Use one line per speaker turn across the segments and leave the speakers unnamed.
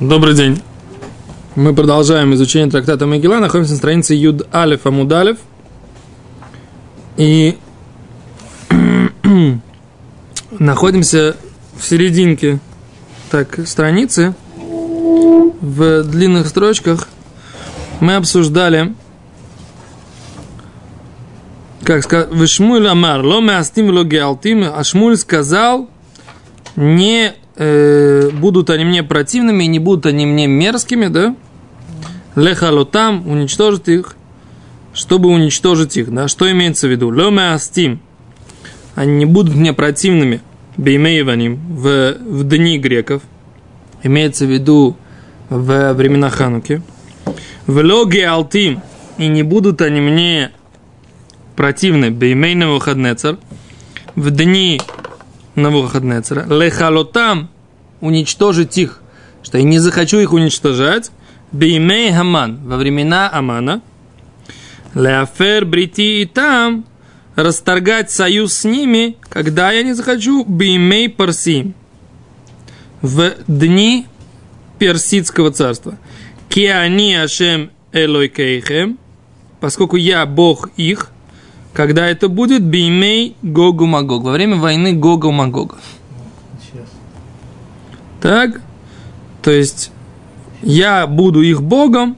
Добрый день. Мы продолжаем изучение трактата Мегила. Находимся на странице Юд Алиф Амудалев. И находимся в серединке так, страницы. В длинных строчках мы обсуждали, как сказать, Вишмуль Амар, ло астим ло геалтим, а Шмуль сказал, не э, будут они мне противными, не будут они мне мерзкими, да? Лехалотам, уничтожит их, чтобы уничтожить их, да? Что имеется в виду? Леме астим, они не будут мне противными, беймееваним, в, в дни греков, имеется в виду в времена Хануки. В логе алтим, и не будут они мне противны, беймейного хаднецар, в дни Навуходнецера, лехалотам, уничтожить их, что я не захочу их уничтожать, беймей хаман, во времена Амана, леафер брити и там, расторгать союз с ними, когда я не захочу, беймей парси, в дни персидского царства. Киани ашем элой кейхем, поскольку я Бог их, когда это будет? Бимей Гогу Магог, во время войны Гогу Магога. Так, то есть я буду их Богом,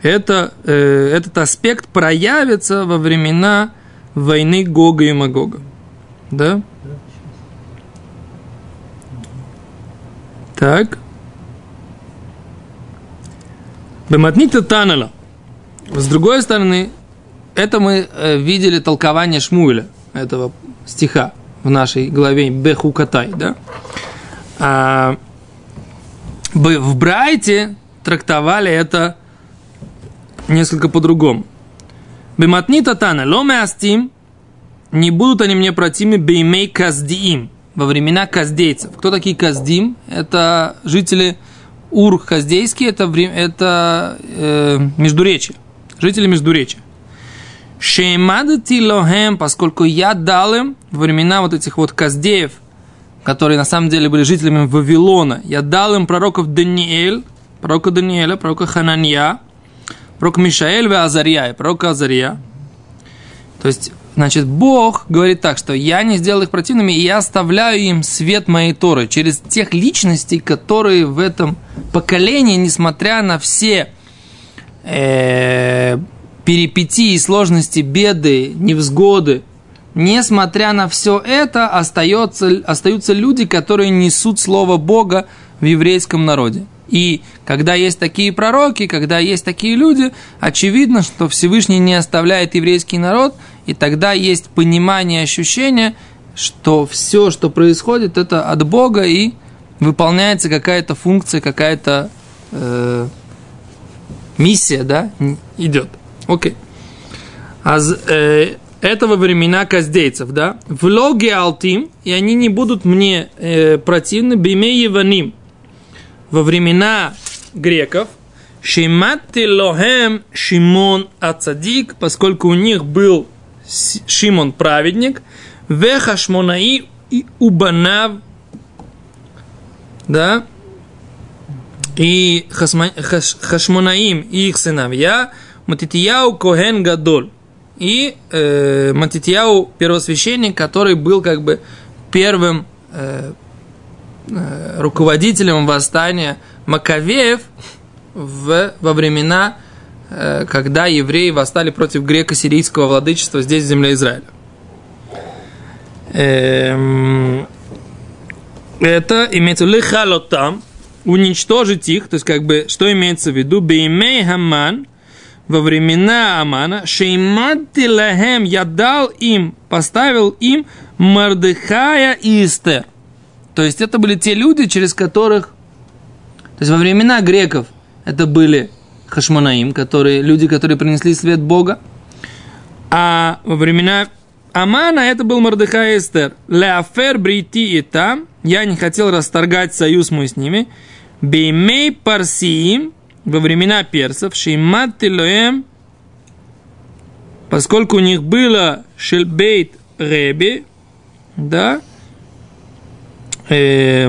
это, э, этот аспект проявится во времена войны Гога и Магога. Да? Так. Бематнита Танала. С другой стороны, это мы э, видели толкование Шмуэля, этого стиха в нашей главе Бехукатай, да? А, в Брайте трактовали это несколько по-другому. Бематни татана ломе астим, не будут они мне противны беймей каздиим, во времена каздейцев. Кто такие каздим? Это жители Ур-Хаздейские, это, это э, Междуречие, жители Междуречия. Шеймадати лохем, поскольку я дал им во времена вот этих вот каздеев, которые на самом деле были жителями Вавилона, я дал им пророков Даниэль, пророка Даниэля, пророка Хананья, пророка Мишаэль и Азария, пророка Азария. То есть, значит, Бог говорит так, что я не сделал их противными, и я оставляю им свет моей Торы через тех личностей, которые в этом поколении, несмотря на все э, перипетии, сложности, беды, невзгоды, несмотря на все это, остается, остаются люди, которые несут Слово Бога в еврейском народе. И когда есть такие пророки, когда есть такие люди, очевидно, что Всевышний не оставляет еврейский народ, и тогда есть понимание, ощущение, что все, что происходит, это от Бога, и выполняется какая-то функция, какая-то э, миссия, да, идет. Окей. А э, это во времена каздейцев, да? В логе алтим, и они не будут мне э, противны, биме еваним. Во времена греков, Шиматти лохем Шимон Ацадик, поскольку у них был Шимон праведник, Вехашмонаи и Убанав, да, и Хашмонаим и их сыновья – Матитияу Коген Гадоль. И э, Матитияу первосвященник, который был как бы первым э, э, руководителем восстания Маковеев в, во времена, э, когда евреи восстали против греко-сирийского владычества здесь, в земле Израиля. Эм, это имеется в виду там уничтожить их, то есть как бы, что имеется в виду? Беймей Хаман – во времена Амана, Шеймадти лахем, я дал им, поставил им Мардыхая и Эстер. То есть это были те люди, через которых, то есть во времена греков это были Хашманаим, которые, люди, которые принесли свет Бога, а во времена Амана это был Мардыхай и Эстер. Леафер брити и там, я не хотел расторгать союз мой с ними, беймей парсиим, во времена персов, Шеймат поскольку у них было Шельбейт Реби, да, э,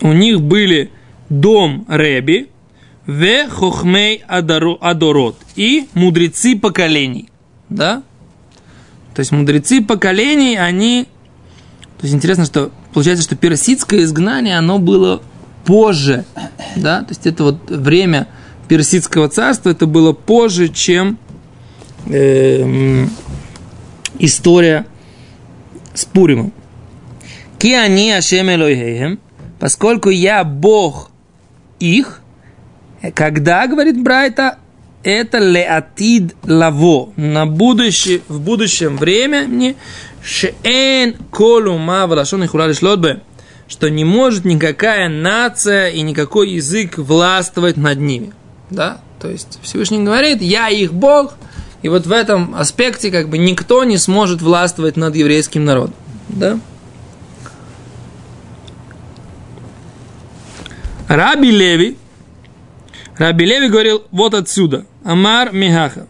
у них были дом Реби, в хохмей адорот и мудрецы поколений. Да? То есть мудрецы поколений, они... То есть интересно, что получается, что персидское изгнание, оно было позже. Да? То есть это вот время персидского царства, это было позже, чем э, история с Пуримом. Ки они Ашем Элойхейхем, поскольку я Бог их, когда, говорит Брайта, это леатид лаво, на будущее, в будущем времени, шеэн колу мавалашон и хуралишлотбе, что не может никакая нация и никакой язык властвовать над ними. Да? То есть Всевышний говорит, я их Бог, и вот в этом аспекте как бы никто не сможет властвовать над еврейским народом. Да? Раби Леви, Раби Леви говорил вот отсюда. Амар Михаха.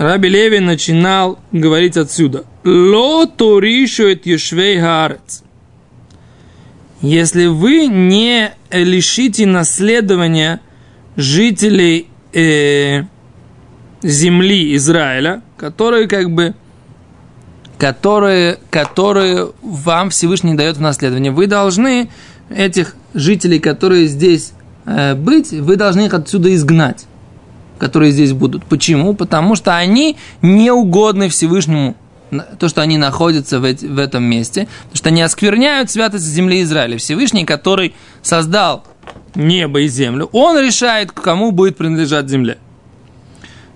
Раби Леви начинал говорить отсюда. Ло торишует ешвей хаарец. Если вы не лишите наследования жителей э, земли Израиля, которые как бы которые, которые вам Всевышний дает в наследование, вы должны этих жителей, которые здесь э, быть, вы должны их отсюда изгнать, которые здесь будут. Почему? Потому что они не угодны Всевышнему, то, что они находятся в, в этом месте, потому что они оскверняют святость земли Израиля. Всевышний, который создал небо и землю, он решает, кому будет принадлежать земля.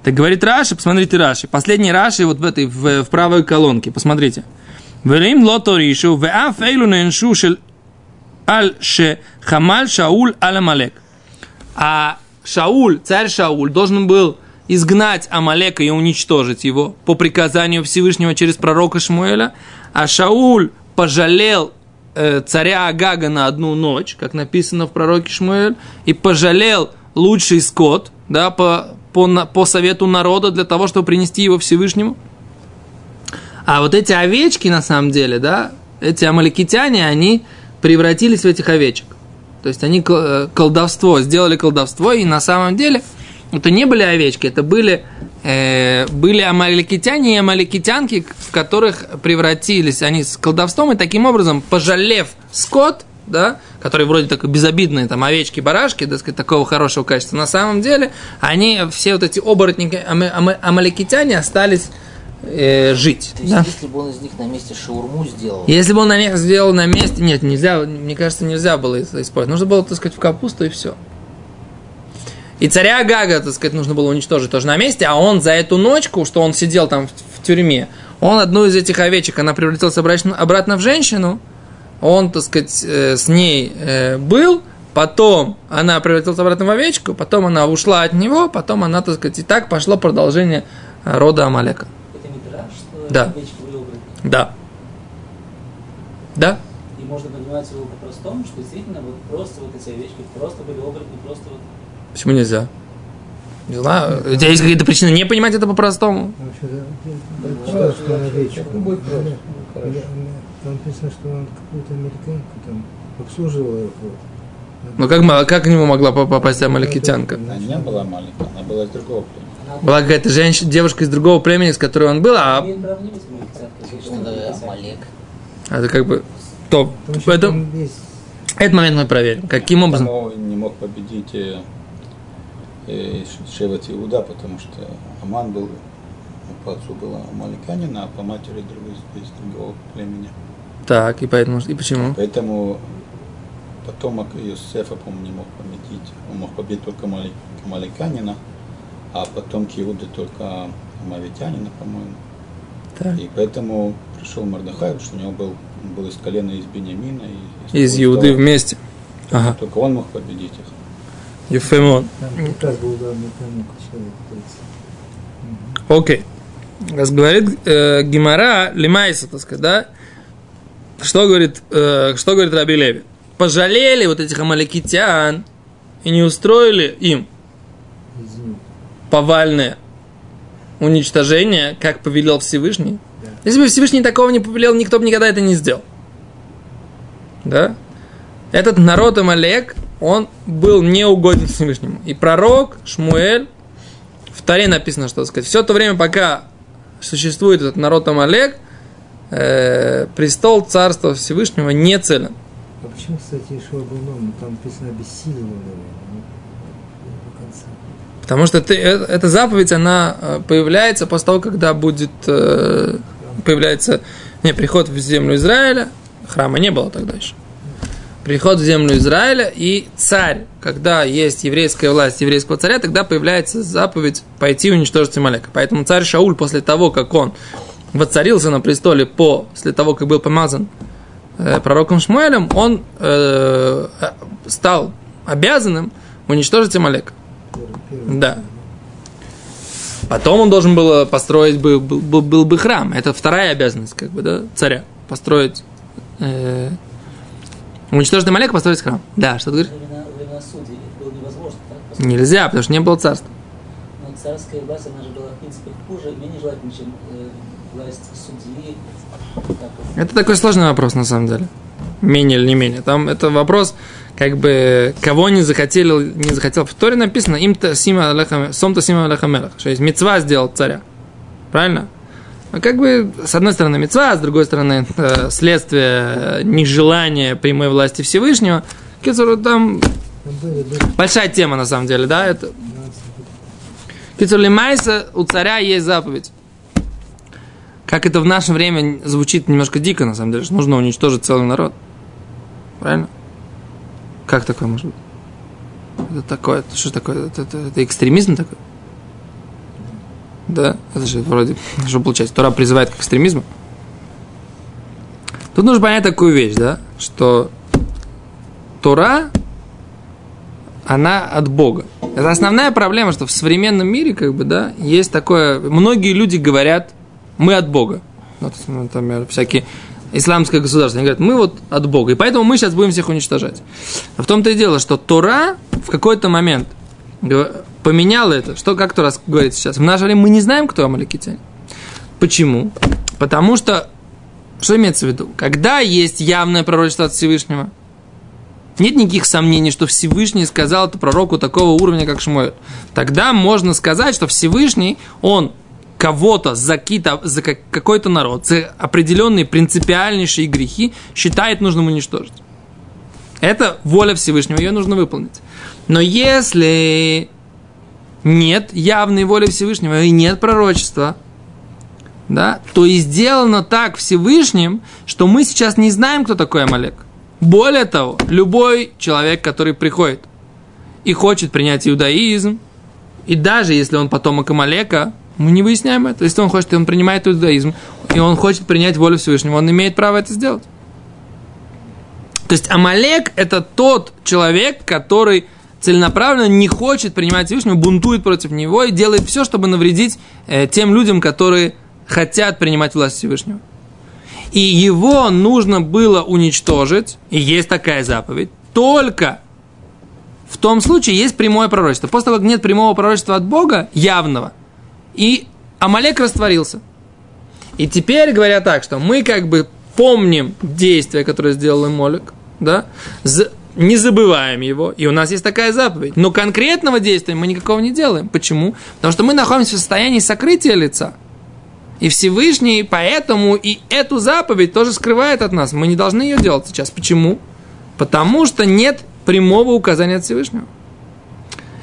Так говорит Раши, посмотрите Раши. Последний Раши вот в этой, в, в правой колонке, посмотрите. Верим лото ришу, веаф эйлу неншу шел аль ше хамаль Шауль аль. А Шауль, царь Шауль, должен был изгнать Амалека и уничтожить его по приказанию Всевышнего через пророка Шмуэля, а Шауль пожалел э, царя Агага на одну ночь, как написано в пророке Шмуэль, и пожалел лучший скот, да, по, по, по совету народа для того, чтобы принести его Всевышнему. А вот эти овечки, на самом деле, да, эти амаликитяне, они превратились в этих овечек. То есть они э, колдовство, сделали колдовство, и на самом деле это не были овечки, это были, э, были амаликитяне и амаликитянки, в которых превратились они с колдовством, и таким образом, пожалев скот, да, которые вроде такой безобидные, там, овечки, барашки, так сказать, такого хорошего качества, на самом деле, они, все вот эти оборотники, амаликитяне остались э, жить.
То есть, да? если бы он из них на месте шаурму сделал?
Если бы он на них сделал на месте, нет, нельзя, мне кажется, нельзя было это использовать. Нужно было, так сказать, в капусту и все. И царя Гага, так сказать, нужно было уничтожить тоже на месте, а он за эту ночку, что он сидел там в, в тюрьме, он одну из этих овечек, она превратилась обратно, обратно в женщину, он, так сказать, э, с ней э, был, потом она превратилась обратно в овечку, потом она ушла от него, потом она, так сказать, и так пошло продолжение рода Амалека. Да. Да. Да.
И можно понимать его по-простому, что действительно вот просто вот эти овечки просто были оборотни, просто вот...
Почему нельзя? Не знаю. У тебя есть какие-то причины не понимать это по-простому?
Там написано, что он какую-то американку там обслуживала его.
Ну как, как к нему могла попасть амаликитянка?
Она не была маленькая, она была из другого племени.
Была какая-то женщина, девушка из другого племени, с которой он был, а... А это как бы... То, это, этот момент мы проверим. Каким образом?
Он не мог победить э, э, Шеват Иуда, потому что Аман был, по отцу был амаликанин, а по матери другой, из другого племени.
Так, и поэтому, и почему?
Поэтому потомок Иосифа, по-моему, не мог победить. Он мог победить только Маликанина, а потомки Иуды только Мавитянина, по-моему.
Так.
И поэтому пришел Мордахай, что у него был, был из колена из Бениамина.
И из, из Иуды того, вместе.
Ага. Только он мог победить их.
Ефемон. Окей. Раз говорит э, Гимара Лимайса, так сказать, да? Что говорит, э, что говорит Раби Леви? Пожалели вот этих амаликитян и не устроили им повальное уничтожение, как повелел Всевышний. Да. Если бы Всевышний такого не повелел, никто бы никогда это не сделал. Да? Этот народ Амалек, он был неугоден Всевышнему. И пророк Шмуэль, в Таре написано, что сказать, все то время, пока существует этот народ Амалек, э, престол царства Всевышнего не целен.
А почему, кстати, Ишуа был новым? Там написано конца.
Потому что ты, э- эта заповедь, она э, появляется после того, когда будет э, появляется не, приход в землю Израиля, храма не было тогда еще. Приход в землю Израиля и царь, когда есть еврейская власть еврейского царя, тогда появляется заповедь пойти уничтожить Амалека. Поэтому царь Шауль после того, как он воцарился на престоле после того, как был помазан э, пророком Шмуэлем, он э, стал обязанным уничтожить Амалека. Да. Потом он должен был построить был, был, был, бы храм. Это вторая обязанность, как бы, да, царя. Построить э, уничтожить Амалека, построить храм. Да, что ты говоришь? Нельзя, потому что не было царства.
Но царская власть, она же была, в принципе, хуже, менее желательна, чем э, власть судьи.
Это такой сложный вопрос, на самом деле. Менее или не менее. Там это вопрос, как бы, кого не захотели, не захотел. В Торе написано, им то сима алеха, сом то сима алеха мелех, что есть мецва сделал царя. Правильно? А как бы, с одной стороны, мецва, с другой стороны, э, следствие э, нежелания прямой власти Всевышнего. Кицур, там большая тема, на самом деле, да, это
15
Кицур Лимайса, у царя есть заповедь. Как это в наше время звучит немножко дико, на самом деле, что нужно уничтожить целый народ. Правильно? Как такое может быть? Это такое, это что такое? Это, это- это экстремизм такой? Да, это же вроде, что получается, Тора призывает к экстремизму. Тут нужно понять такую вещь, да, что Тора, она от Бога. Это основная проблема, что в современном мире, как бы, да, есть такое... Многие люди говорят, мы от Бога. Вот, например, всякие исламское государство. Они говорят, мы вот от Бога, и поэтому мы сейчас будем всех уничтожать. Но в том-то и дело, что Тора в какой-то момент поменяла это. Что, как Тора говорит сейчас? В наше время мы не знаем, кто амаликитяне. Почему? Потому что, что имеется в виду? Когда есть явное пророчество от Всевышнего, нет никаких сомнений, что Всевышний сказал это пророку такого уровня, как Шмуэль. Тогда можно сказать, что Всевышний, он кого-то за, за как- какой-то народ, за определенные принципиальнейшие грехи считает нужным уничтожить. Это воля Всевышнего, ее нужно выполнить. Но если нет явной воли Всевышнего и нет пророчества, да, то и сделано так Всевышним, что мы сейчас не знаем, кто такой Амалек. Более того, любой человек, который приходит и хочет принять иудаизм, и даже если он потомок Амалека, мы не выясняем это. Если он хочет, он принимает иудаизм, и он хочет принять волю Всевышнего, он имеет право это сделать. То есть Амалек – это тот человек, который целенаправленно не хочет принимать Всевышнего, бунтует против него и делает все, чтобы навредить э, тем людям, которые хотят принимать власть Всевышнего. И его нужно было уничтожить, и есть такая заповедь, только в том случае есть прямое пророчество. После того, как нет прямого пророчества от Бога, явного, и Амалек растворился. И теперь говоря так, что мы как бы помним действие, которое сделал Молек, да, не забываем его, и у нас есть такая заповедь. Но конкретного действия мы никакого не делаем. Почему? Потому что мы находимся в состоянии сокрытия лица. И Всевышний поэтому и эту заповедь тоже скрывает от нас. Мы не должны ее делать сейчас. Почему? Потому что нет прямого указания от Всевышнего.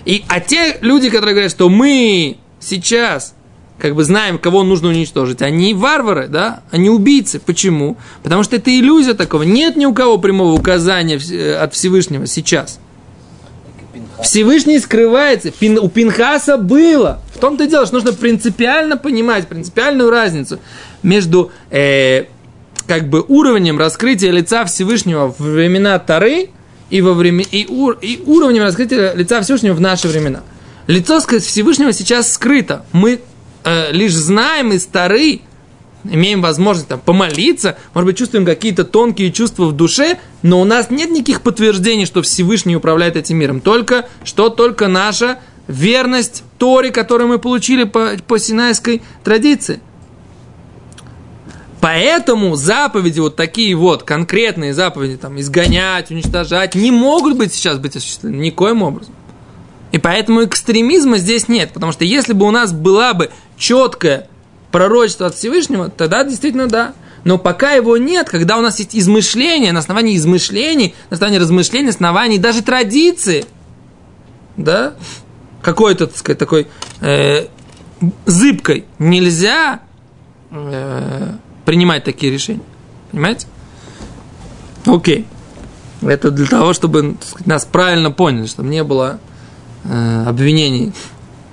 И, а те люди, которые говорят, что мы сейчас как бы знаем, кого нужно уничтожить, они варвары, да, они убийцы. Почему? Потому что это иллюзия такого. Нет ни у кого прямого указания э, от Всевышнего сейчас. Всевышний скрывается. Пин- у Пинхаса было. В том-то и дело, что нужно принципиально понимать, принципиальную разницу между э, как бы уровнем раскрытия лица Всевышнего в времена Тары и, во время, и, ур- и уровнем раскрытия лица Всевышнего в наши времена. Лицо Всевышнего сейчас скрыто. Мы э, лишь знаем из Тары, имеем возможность там, помолиться, может быть, чувствуем какие-то тонкие чувства в душе, но у нас нет никаких подтверждений, что Всевышний управляет этим миром. Только, что только наша верность Торе, которую мы получили по, по синайской традиции. Поэтому заповеди, вот такие вот, конкретные заповеди, там, изгонять, уничтожать, не могут быть сейчас быть осуществлены никоим образом. И поэтому экстремизма здесь нет, потому что если бы у нас была бы четкое пророчество от Всевышнего, тогда действительно да. Но пока его нет, когда у нас есть измышления, на основании измышлений, на основании размышлений, на основании даже традиции, да, какой-то, так сказать, такой э, зыбкой нельзя э, принимать такие решения. Понимаете? Окей. Это для того, чтобы сказать, нас правильно поняли, чтобы не было э, обвинений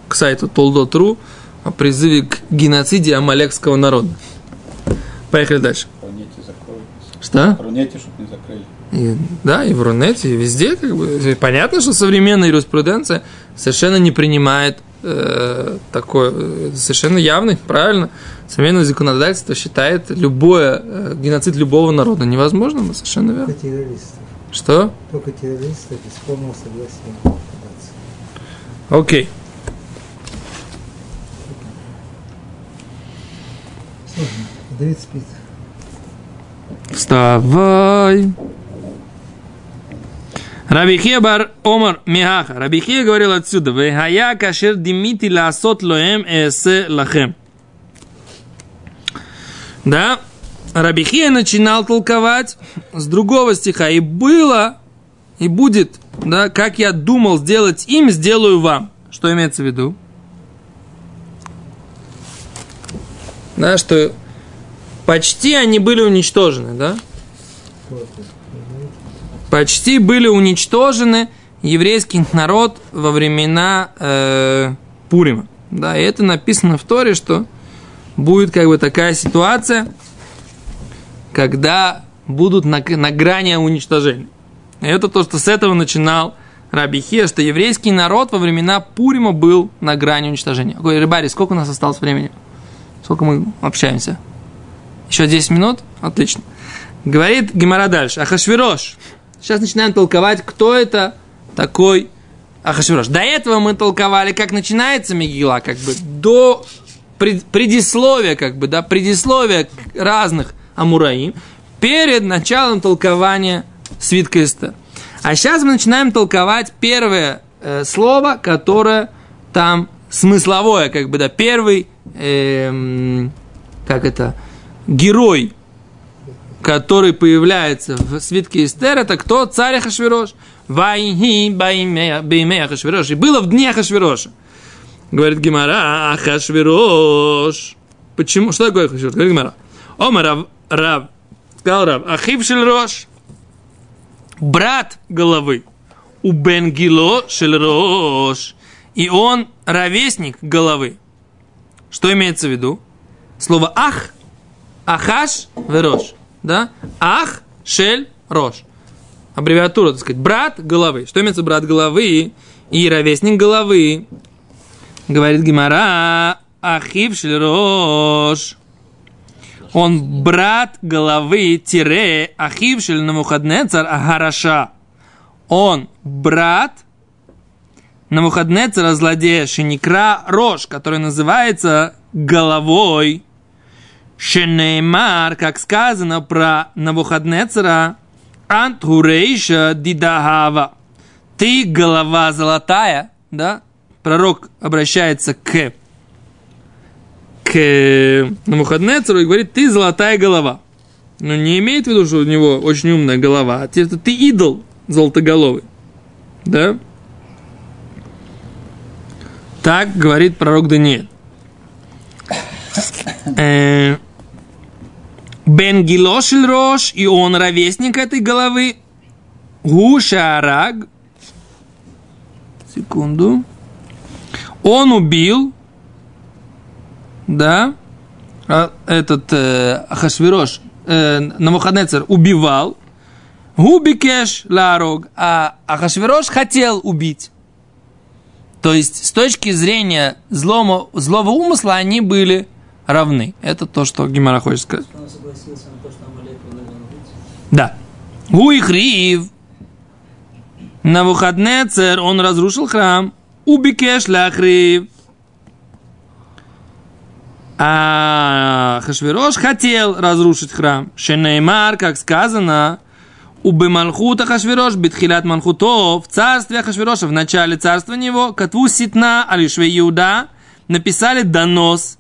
к сайту Толдо.ру о призыве к геноциде амалекского народа. Поехали дальше. Что?
Рунете, чтобы не закрыли.
И, да, и в Рунете, и везде, как бы. Понятно, что современная юриспруденция совершенно не принимает э, такое, э, совершенно явный, правильно. Современное законодательство считает любое, э, геноцид любого народа невозможным, совершенно верно.
Только террористов.
Что?
Только террористов без полного согласия.
Окей.
Давид спит.
Вставай. Рабихия бар Омар Михаха. Рабихия говорил отсюда. Вехая кашер димити ласот лоем эсе лахем. Да, Рабихия начинал толковать с другого стиха. И было, и будет, да, как я думал сделать им, сделаю вам. Что имеется в виду? Да, что почти они были уничтожены, да? Почти были уничтожены еврейский народ во времена э, Пурима. Да, и это написано в Торе, что будет как бы такая ситуация, когда будут на, на грани уничтожения. И это то, что с этого начинал Раби Хия, что еврейский народ во времена Пурима был на грани уничтожения. Ой, Рыбари, сколько у нас осталось времени? Сколько мы общаемся? Еще 10 минут? Отлично. Говорит Гемора дальше. Ахашвирош. Сейчас начинаем толковать, кто это такой Ахашвирош. До этого мы толковали, как начинается Мегила, как бы до пред- предисловия, как бы, да, предисловия разных Амураим, перед началом толкования свитка Эстер. А сейчас мы начинаем толковать первое э, слово, которое там смысловое, как бы, да, первый, эм, как это, герой который появляется в свитке Эстер, это кто? Царь Ахашвирош. Вайхи баймея Ахашвирош. И было в дни Ахашвироша. Говорит Гимара, Ахашвирош. Почему? Что такое Ахашвирош? Говорит Гимара. Ома Рав, Рав, сказал Рав, Ахив Рош. Брат головы. У Бенгило Рош. И он ровесник головы. Что имеется в виду? Слово ах, ахаш, верош да? Ах, шель, рош. Аббревиатура, так сказать, брат головы. Что имеется брат головы и ровесник головы? Говорит Гимара, ахив шель рош. Он брат головы, тире, ахив шель намухаднецар агараша. Он брат Навуходнецера злодея Шиникра Рош, который называется головой Шенеймар, как сказано про Навуходнецера, Антурейша Дидахава. Ты голова золотая, да? Пророк обращается к к Навуходнецеру и говорит, ты золотая голова. Но не имеет в виду, что у него очень умная голова, а ты, ты идол золотоголовый. Да? Так говорит пророк Даниэль. Э, Бен Гилошель Рош, и он ровесник этой головы. Гушараг. Секунду. Он убил, да, а, этот э, Ахашвирош, э, Намухаднецер убивал, Губикеш Ларог, а Ахашвирош хотел убить. То есть, с точки зрения злого, злого умысла, они были равны. Это то, что Гимара хочет сказать.
Он согласился на.
Да. Уихрив. Навуходнецер, он разрушил храм. Убикеш ляхрив. А Хашвирош хотел разрушить храм. Шенеймар, как сказано, у Бемалхута Хашвирош, Битхилят Малхуто, в царстве Хашвироша, в начале царства него, Катву Ситна, Алишве Иуда, написали донос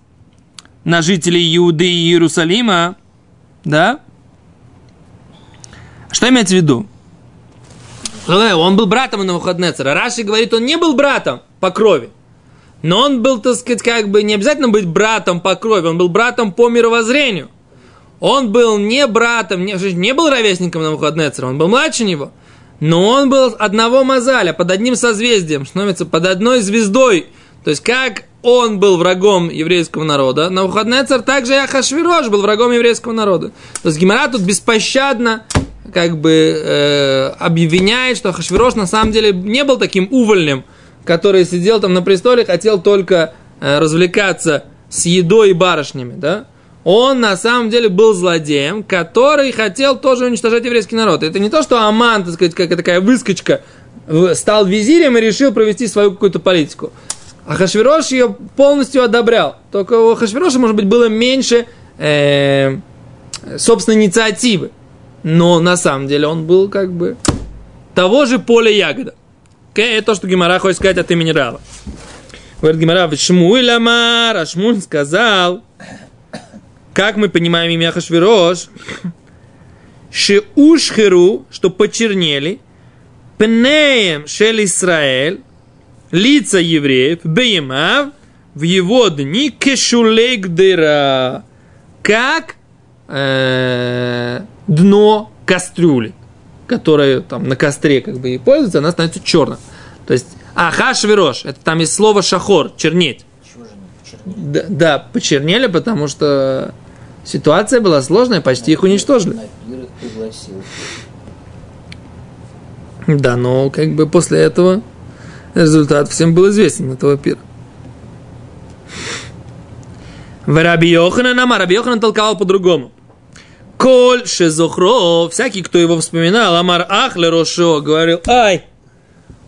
на жителей Иуды и Иерусалима, да? Что имеется в виду? Он был братом Навуходнецера. Раши говорит, он не был братом по крови. Но он был, так сказать, как бы не обязательно быть братом по крови, он был братом по мировоззрению. Он был не братом, не, не был ровесником Навуходнецера, он был младше него. Но он был одного мазаля, под одним созвездием, становится под одной звездой. То есть, как он был врагом еврейского народа, Навуходнецер также и Ахашвирош был врагом еврейского народа. То есть, Гимара тут беспощадно как бы э, обвиняет, что Ахашвирош на самом деле не был таким увольнем, который сидел там на престоле, хотел только э, развлекаться с едой и барышнями, да? Он на самом деле был злодеем, который хотел тоже уничтожать еврейский народ. Это не то, что Аман, так сказать, как такая выскочка, стал визирем и решил провести свою какую-то политику. А Хашвирош ее полностью одобрял. Только у Хашвироша, может быть, было меньше э, собственной инициативы. Но на самом деле он был как бы того же поля ягода. Это то, что Гимара хочет сказать от имени Рава. Говорит Гимара, Шмуэль Амар, а Шмуль сказал, как мы понимаем имя Хашвирош, Шеушхеру, что почернели, Пнеем Шель Исраэль, лица евреев, Беймав, в его дни кешулейк дыра, как э, дно кастрюли которая там на костре как бы и пользуется, она становится черным. То есть, а хашвирош, это там есть слово шахор, чернеть. Да, да, почернели, потому что ситуация была сложная, почти их уничтожили. Да, но как бы после этого результат всем был известен этого пира. В Раби Йохана нам, Раби толковал по-другому. Коль шезохро, всякий, кто его вспоминал, Амар Ахле Рошо, говорил, ай,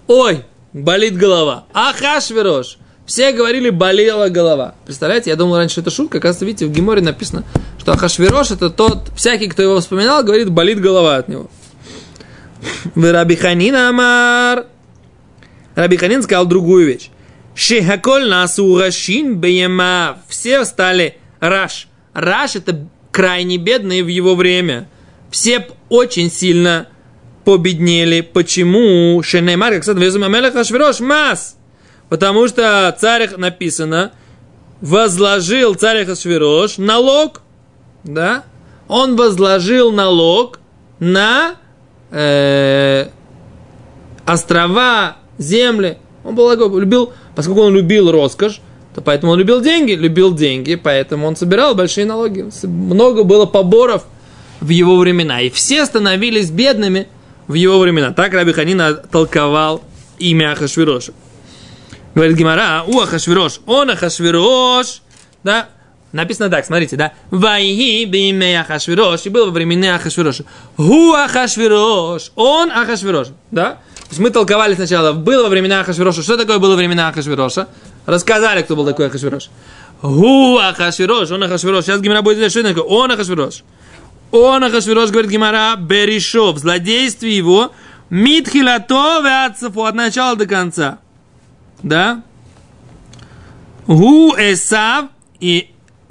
ой, болит голова. Ахашверош. Все говорили, болела голова. Представляете, я думал раньше, это шутка, оказывается, видите, в Геморе написано, что Ахашверош это тот, всякий, кто его вспоминал, говорит, болит голова от него. Рабиханин Амар. Рабиханин сказал другую вещь. Шехаколь насу рашин беема. Все стали раш. Раш это крайне бедные в его время. Все очень сильно победнели. Почему? Шенеймар, как сказано, Везума Мелеха Швирош Мас. Потому что царь написано, возложил царь Хашвирош налог, да, он возложил налог на э, острова, земли. Он был, любил, поскольку он любил роскошь, то поэтому он любил деньги, любил деньги, поэтому он собирал большие налоги. Много было поборов в его времена, и все становились бедными в его времена. Так Раби Ханина толковал имя Ахашвироша. Говорит Гимара, у Ахашвирош, он Ахашвирош, да, Написано так, смотрите, да. Вайхи бимей Ахашвирош. И был во времена Ахашвироша. Гу Ахашвирош. Он Ахашвирош. Да? То есть мы толковали сначала, было во времена Ахашвироша. Что такое было во времена Ахашвироша? Рассказали, кто был такой Ахашвирош. Гу Ахашвирош, он Ахашвирош. Сейчас Гимара будет знать, что это такое. Он Ахашвирош. Он Ахашвирош, говорит Гимара, Беришов. Злодействие его Митхилато веацафу от начала до конца. Да? Гу Эсав. И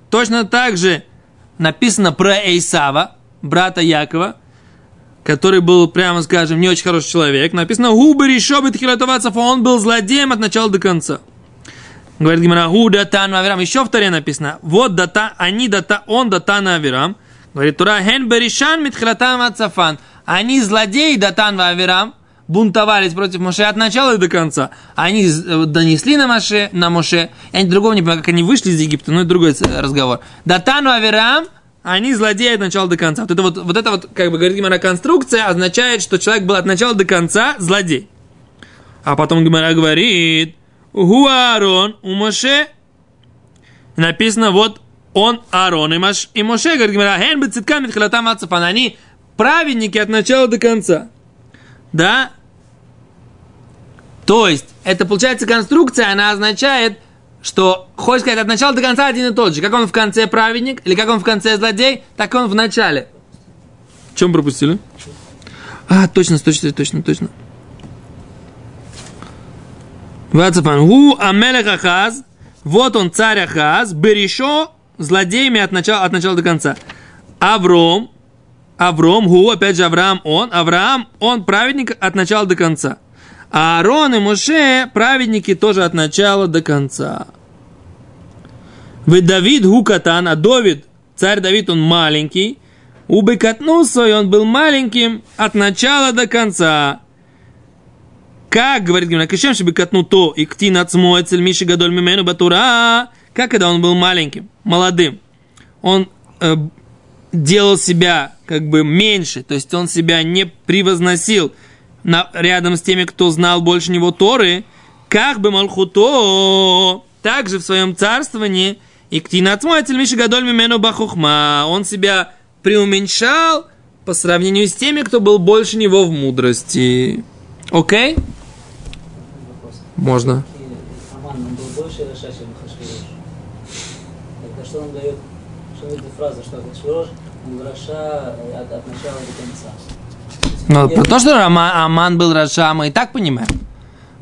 точно так же написано про Эйсава, брата Якова, который был, прямо скажем, не очень хороший человек. Написано «Губы решобы тхилатовацев», он был злодеем от начала до конца. Говорит Гимара, гу датан авирам. Еще в таре написано, вот дата, они дата, он датан авирам. Говорит Тура, хен беришан митхилатам ацафан. Они злодеи датан авирам, бунтовались против Моше от начала и до конца. Они э, донесли на Моше, на Моше. Я другого не понимаю, как они вышли из Египта, но это другой разговор. Датану Аверам, они злодеи от начала до конца. Вот это вот, вот это вот, как бы говорит Гимара, конструкция означает, что человек был от начала до конца злодей. А потом Гимара говорит, Гуарон у Моше. Написано, вот он Аарон и, Маш, и Моше, говорит Гимара, хен бецитка митхилатам ацафан. Они праведники от начала до конца. Да? То есть, это получается конструкция, она означает что, хочешь сказать, от начала до конца один и тот же. Как он в конце праведник, или как он в конце злодей, так он в начале. Чем пропустили? А, точно, точно, точно, точно. Вацафан. Гу Амелех Ахаз. Вот он, царь Ахаз. Берешо злодеями от начала, от начала до конца. Авром. Авром, Гу, опять же Авраам, он. Авраам, он праведник от начала до конца. А Аарон и Моше праведники тоже от начала до конца. Вы Давид Гукатан, а Давид, царь Давид, он маленький. У Бекатнусой он был маленьким от начала до конца. Как, говорит Гимна, Кишем Шебекатну то и ктин ацмо эцель Миши Гадоль Мимену Батура, как когда он был маленьким, молодым, он э, делал себя как бы меньше, то есть он себя не превозносил на, рядом с теми, кто знал больше него Торы, как бы Малхуто, также в своем царствовании, и ктинатмуатель Миши Гадоль Мимену Бахухма, он себя преуменьшал по сравнению с теми, кто был больше него в мудрости. Окей? Можно.
И Аман, он был больше Раша, чем Хашвирош. Тогда что он дает, что он дает фраза, что Ахашверош, он был רשע от, от начала до конца.
Ну, про то, что Рама- Аман был רשע, мы и так понимаем.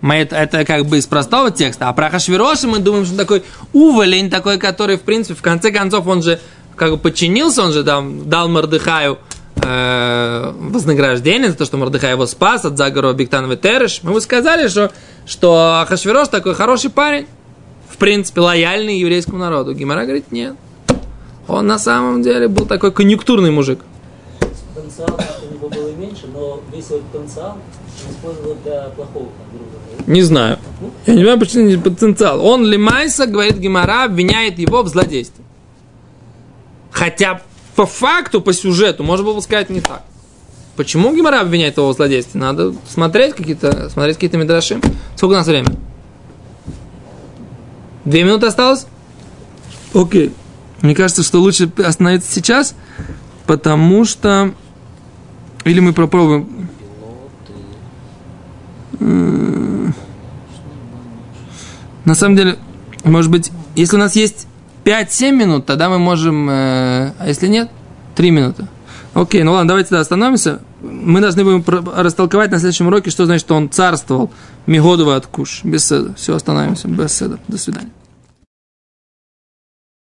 Мы это, это как бы из простого текста. А про Ахашвероша мы думаем, что он такой увалень, такой, который, в принципе, в конце концов, он же как бы подчинился, он же там дал Мордехаю э, вознаграждение за то, что Мордехай его спас от заговора Бигтан ве-Тереш. Мы бы сказали, что, что Хашвирош такой хороший парень, в принципе, лояльный еврейскому народу. Гимара говорит, нет. Он на самом деле был такой конъюнктурный мужик.
Потенциал у него было меньше, но весь его потенциал он использовал для плохого.
Не знаю. Я не понимаю, почему не потенциал. Он Лимайса, говорит Гимара, обвиняет его в злодействе. Хотя по факту, по сюжету, можно было бы сказать не так. Почему Гимара обвиняет его в злодействе? Надо смотреть какие-то, смотреть какие-то медраши. Сколько у нас время? Две минуты осталось? Окей. Мне кажется, что лучше остановиться сейчас, потому что... Или мы попробуем... На самом деле, может быть, если у нас есть 5-7 минут, тогда мы можем, э, а если нет, 3 минуты. Окей, ну ладно, давайте тогда остановимся. Мы должны будем растолковать на следующем уроке, что значит, что он царствовал Мигодова от Куш. Без седа. Все, остановимся. Без седа. До свидания.